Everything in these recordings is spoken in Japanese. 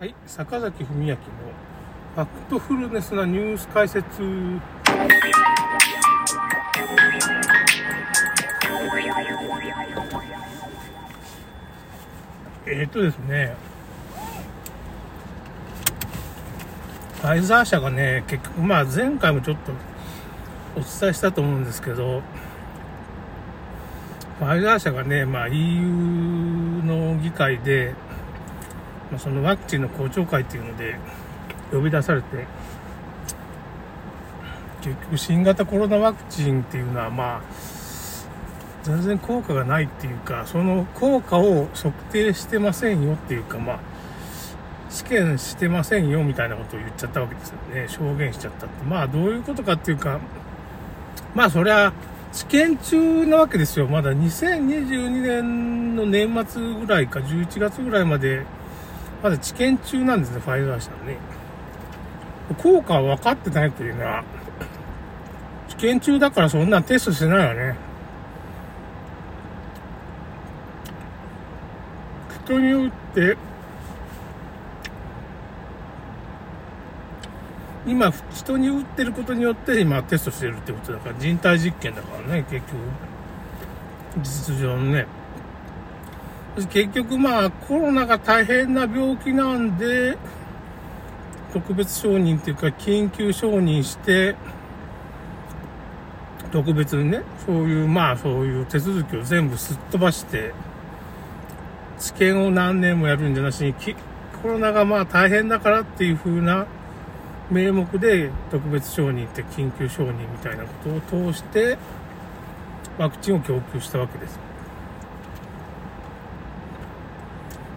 はい、坂崎文明のファクトフルネスなニュース解説。えっ、とですね、ファイザー社がね、結局、まあ前回もちょっとお伝えしたと思うんですけど、ファイザー社がね、まあ EU の議会で、まあ、そのワクチンの公聴会っていうので呼び出されて、結局新型コロナワクチンっていうのはまあ、全然効果がないっていうか、その効果を測定してませんよっていうか、まあ、試験してませんよみたいなことを言っちゃったわけですよね。証言しちゃったって。まあ、どういうことかっていうか、まあ、そりゃ、試験中なわけですよ。まだ2022年の年末ぐらいか、11月ぐらいまで、まだ治験中なんですね、ファイザー社のね。効果は分かってないというのは、治験中だからそんなテストしてないよね。人によって、今、人に打ってることによって今テストしてるってことだから、人体実験だからね、結局。実情のね。結局まあコロナが大変な病気なんで、特別承認っていうか緊急承認して、特別にね、そういうまあそういう手続きを全部すっ飛ばして、治験を何年もやるんじゃなしに、コロナがまあ大変だからっていう風な名目で特別承認って緊急承認みたいなことを通して、ワクチンを供給したわけです。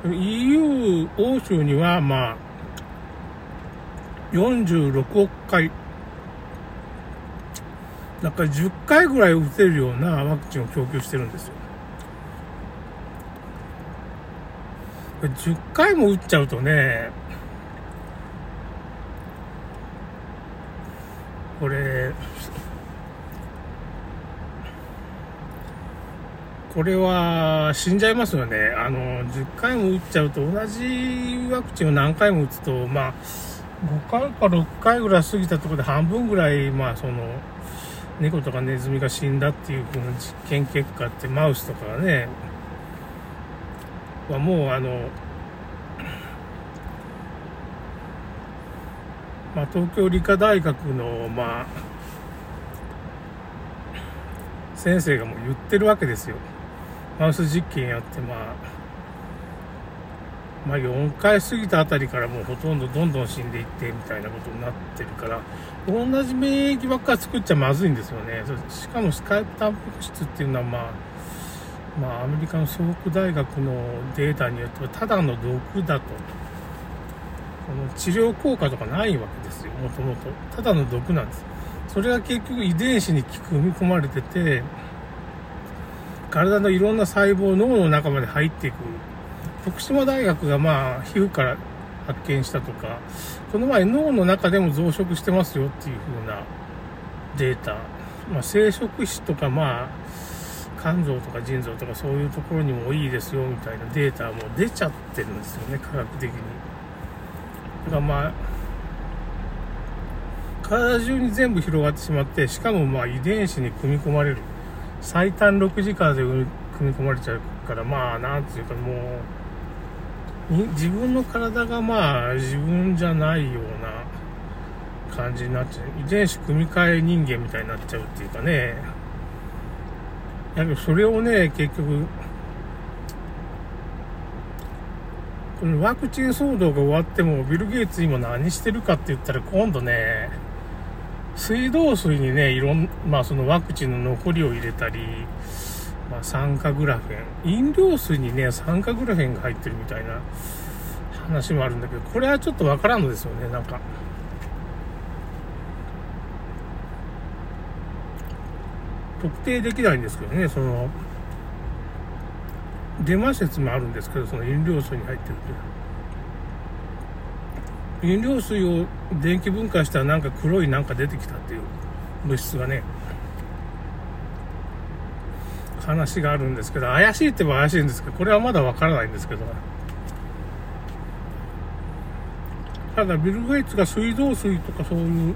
EU 欧州には、まあ、46億回、だから10回ぐらい打てるようなワクチンを供給してるんですよ。10回も打っちゃうとね、これ、これは死んじゃいますよね。あの、10回も打っちゃうと同じワクチンを何回も打つと、まあ、5回か6回ぐらい過ぎたところで半分ぐらい、まあ、その、猫とかネズミが死んだっていう風な実験結果ってマウスとかがね、はもうあの、まあ、東京理科大学の、まあ、先生がもう言ってるわけですよ。マウス実験やって、まあ、まあ、4回過ぎたあたりからもうほとんどどんどん死んでいってみたいなことになってるから、同じ免疫ばっかり作っちゃまずいんですよね。しかもスカイプタンパク質っていうのは、まあ、まあ、アメリカの総北大学のデータによっては、ただの毒だと。この治療効果とかないわけですよ、もともと。ただの毒なんです。それが結局遺伝子に組み込まれてて、体のいろんな細胞、脳の中まで入っていく。徳島大学がまあ、皮膚から発見したとか、この前脳の中でも増殖してますよっていう風なデータ。まあ、生殖子とかまあ、肝臓とか腎臓とかそういうところにもいいですよみたいなデータも出ちゃってるんですよね、科学的に。だからまあ、体中に全部広がってしまって、しかもまあ遺伝子に組み込まれる。最短6時間で組み込まれちゃうから、まあ、なんていうかもう、自分の体がまあ自分じゃないような感じになっちゃう。遺伝子組み換え人間みたいになっちゃうっていうかね。だけどそれをね、結局、このワクチン騒動が終わっても、ビル・ゲイツ今何してるかって言ったら今度ね、水道水にね、いろん、まあそのワクチンの残りを入れたり、まあ酸化グラフェン、飲料水にね、酸化グラフェンが入ってるみたいな話もあるんだけど、これはちょっとわからんのですよね、なんか。特定できないんですけどね、その、デマ説もあるんですけど、その飲料水に入ってるっていう。飲料水を電気分解したらなんか黒いなんか出てきたっていう物質がね、話があるんですけど、怪しいって言えば怪しいんですけど、これはまだわからないんですけど、ただビル・ゲイツが水道水とかそういう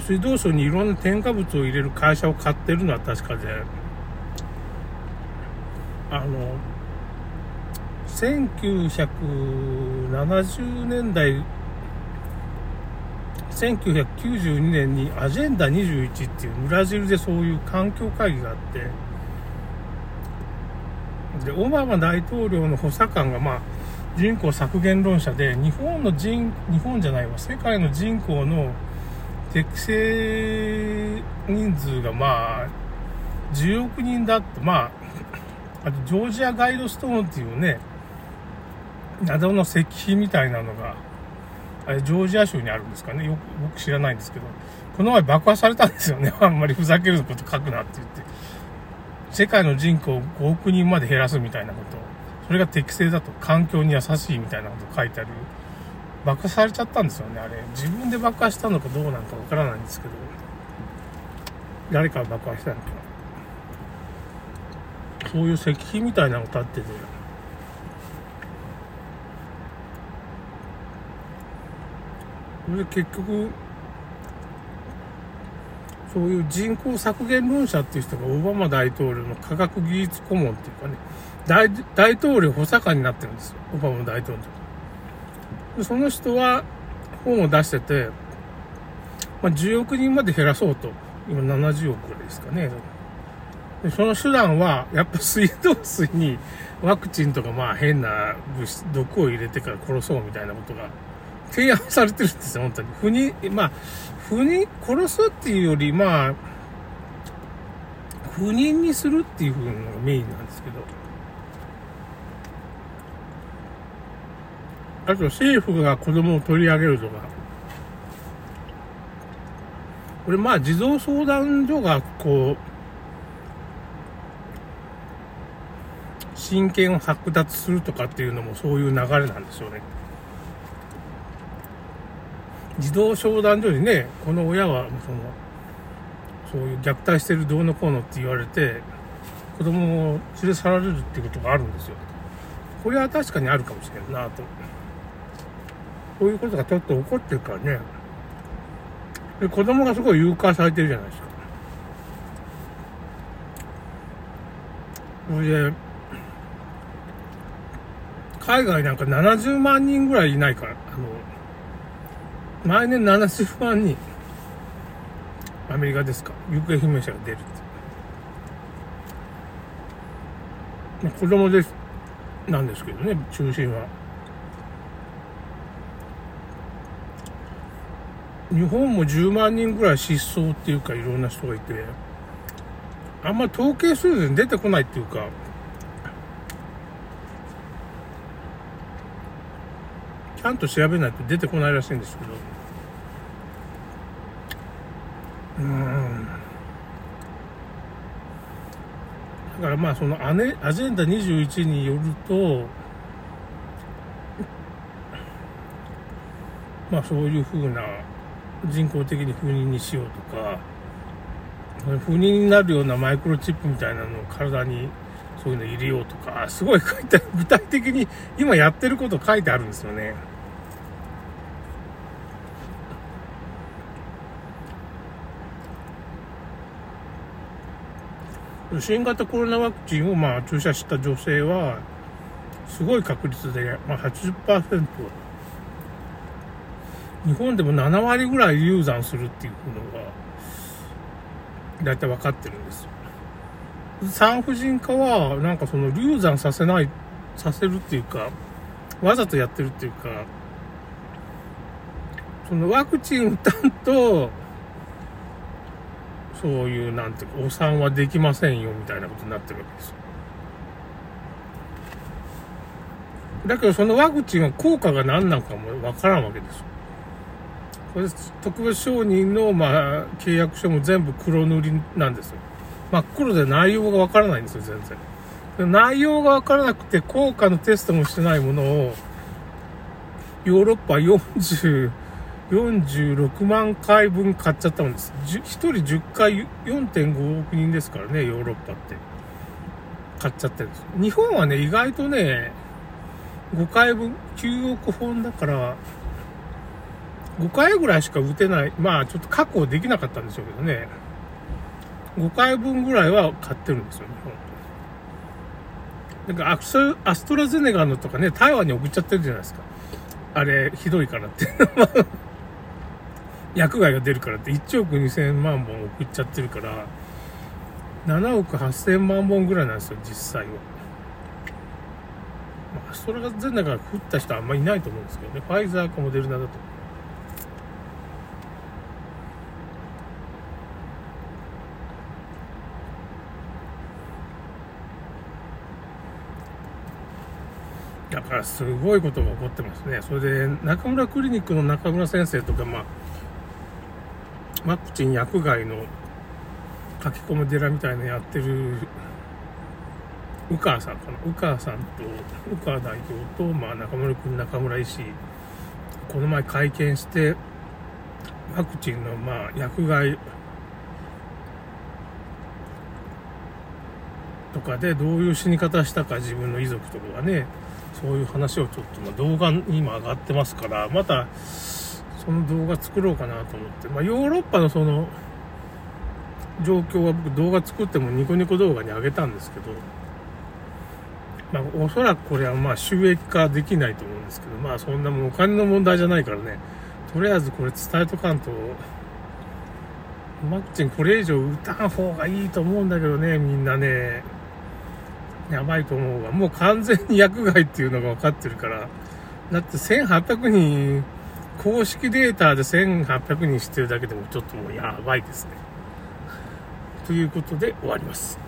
水道水にいろんな添加物を入れる会社を買ってるのは確かであの1970年代1992年にアジェンダ21っていうブラジルでそういう環境会議があってでオバマ大統領の補佐官がまあ人口削減論者で日本の人日本じゃないわ世界の人口の適正人数がまあ10億人だってまああとジョージアガイドストーンっていうね謎の石碑みたいなのがあれジョージア州にあるんですかね。よく僕知らないんですけど。この前爆破されたんですよね。あんまりふざけること書くなって言って。世界の人口を5億人まで減らすみたいなこと。それが適正だと環境に優しいみたいなこと書いてある。爆破されちゃったんですよねあれ。自分で爆破したのかどうなのかわからないんですけど。誰かが爆破したのかそういう石碑みたいなのが立っててそれで結局そういう人口削減論者っていう人がオバマ大統領の科学技術顧問っていうかね大大統領補佐官になってるんですよ。オバマ大統領。でその人は本を出してて、まあ、10億人まで減らそうと。今70億ぐらいですかね。でその手段はやっぱ水道水にワクチンとかまあ変な物質毒を入れてから殺そうみたいなことが提案されてるんですよ、本当に。不妊、まあ、不妊、殺すっていうより、まあ、不妊にするっていう風のがメインなんですけど。あと政府が子供を取り上げるとか。これまあ児童相談所がこう、親権を剥奪するとかっていうのもそういう流れなんですよね。児童相談所にね、この親は、その、そういう虐待してるどうのこうのって言われて、子供を連れ去られるっていうことがあるんですよ。これは確かにあるかもしれんなと。こういうことがちょっと起こってるからね。で、子供がすごい誘拐されてるじゃないですか。それで、海外なんか70万人ぐらいいないから、あの、毎年70万人、アメリカですか、行方不明者が出るって。子供です、なんですけどね、中心は。日本も10万人ぐらい失踪っていうかいろんな人がいて、あんま統計数字に出てこないっていうか、ちゃんと調べないと出てこないらしいんですけど、うんだからまあそのアネアジェンダ21によるとまあそういうふうな人工的に不妊にしようとか不妊になるようなマイクロチップみたいなのを体にそういうの入れようとかすごい書いて具体的に今やってること書いてあるんですよね。新型コロナワクチンをまあ注射した女性は、すごい確率で、まあ80%、日本でも7割ぐらい流産するっていうのが、だいたい分かってるんですよ。産婦人科は、なんかその流産させない、させるっていうか、わざとやってるっていうか、そのワクチン打たんと、そういう、なんていうか、お産はできませんよ、みたいなことになってるわけですよ。だけど、そのワクチンは効果が何なのかもわからんわけですよ。これ特別承認の、まあ、契約書も全部黒塗りなんですよ。真っ黒で内容がわからないんですよ、全然。内容がわからなくて、効果のテストもしてないものを、ヨーロッパ40、46万回分買っちゃったんです。1人10回4.5億人ですからね、ヨーロッパって。買っちゃってるんです。日本はね、意外とね、5回分、9億本だから、5回ぐらいしか打てない。まあ、ちょっと確保できなかったんでしょうけどね。5回分ぐらいは買ってるんですよ、日本。なんかアストラゼネガのとかね、台湾に送っちゃってるじゃないですか。あれ、ひどいからって。薬害が出るからって1億2000万本送っちゃってるから、7億8000万本ぐらいなんですよ、実際は。まあ、それが全中食った人はあんまりいないと思うんですけどね。ファイザーかモデルナだと。だからすごいことが起こってますね。それで、中村クリニックの中村先生とか、まあ、ワクチン薬害の書き込む寺みたいなやってる、宇川さんかな。宇川さんと、宇川代表と、まあ、中村君、中村医師、この前会見して、ワクチンの、まあ、薬害とかでどういう死に方したか自分の遺族とかがね、そういう話をちょっと、ま動画に今上がってますから、また、その動画作ろうかなと思って、まあ、ヨーロッパのその、状況は僕動画作ってもニコニコ動画に上げたんですけど、まあ、おそらくこれはまあ収益化できないと思うんですけど、まあそんなもんお金の問題じゃないからね、とりあえずこれ伝えとかんと、ワクチンこれ以上打たん方がいいと思うんだけどね、みんなね。やばいと思うわ。もう完全に薬害っていうのが分かってるから。だって1800人、公式データで1800人知ってるだけでもちょっともうやばいですね。ということで終わります。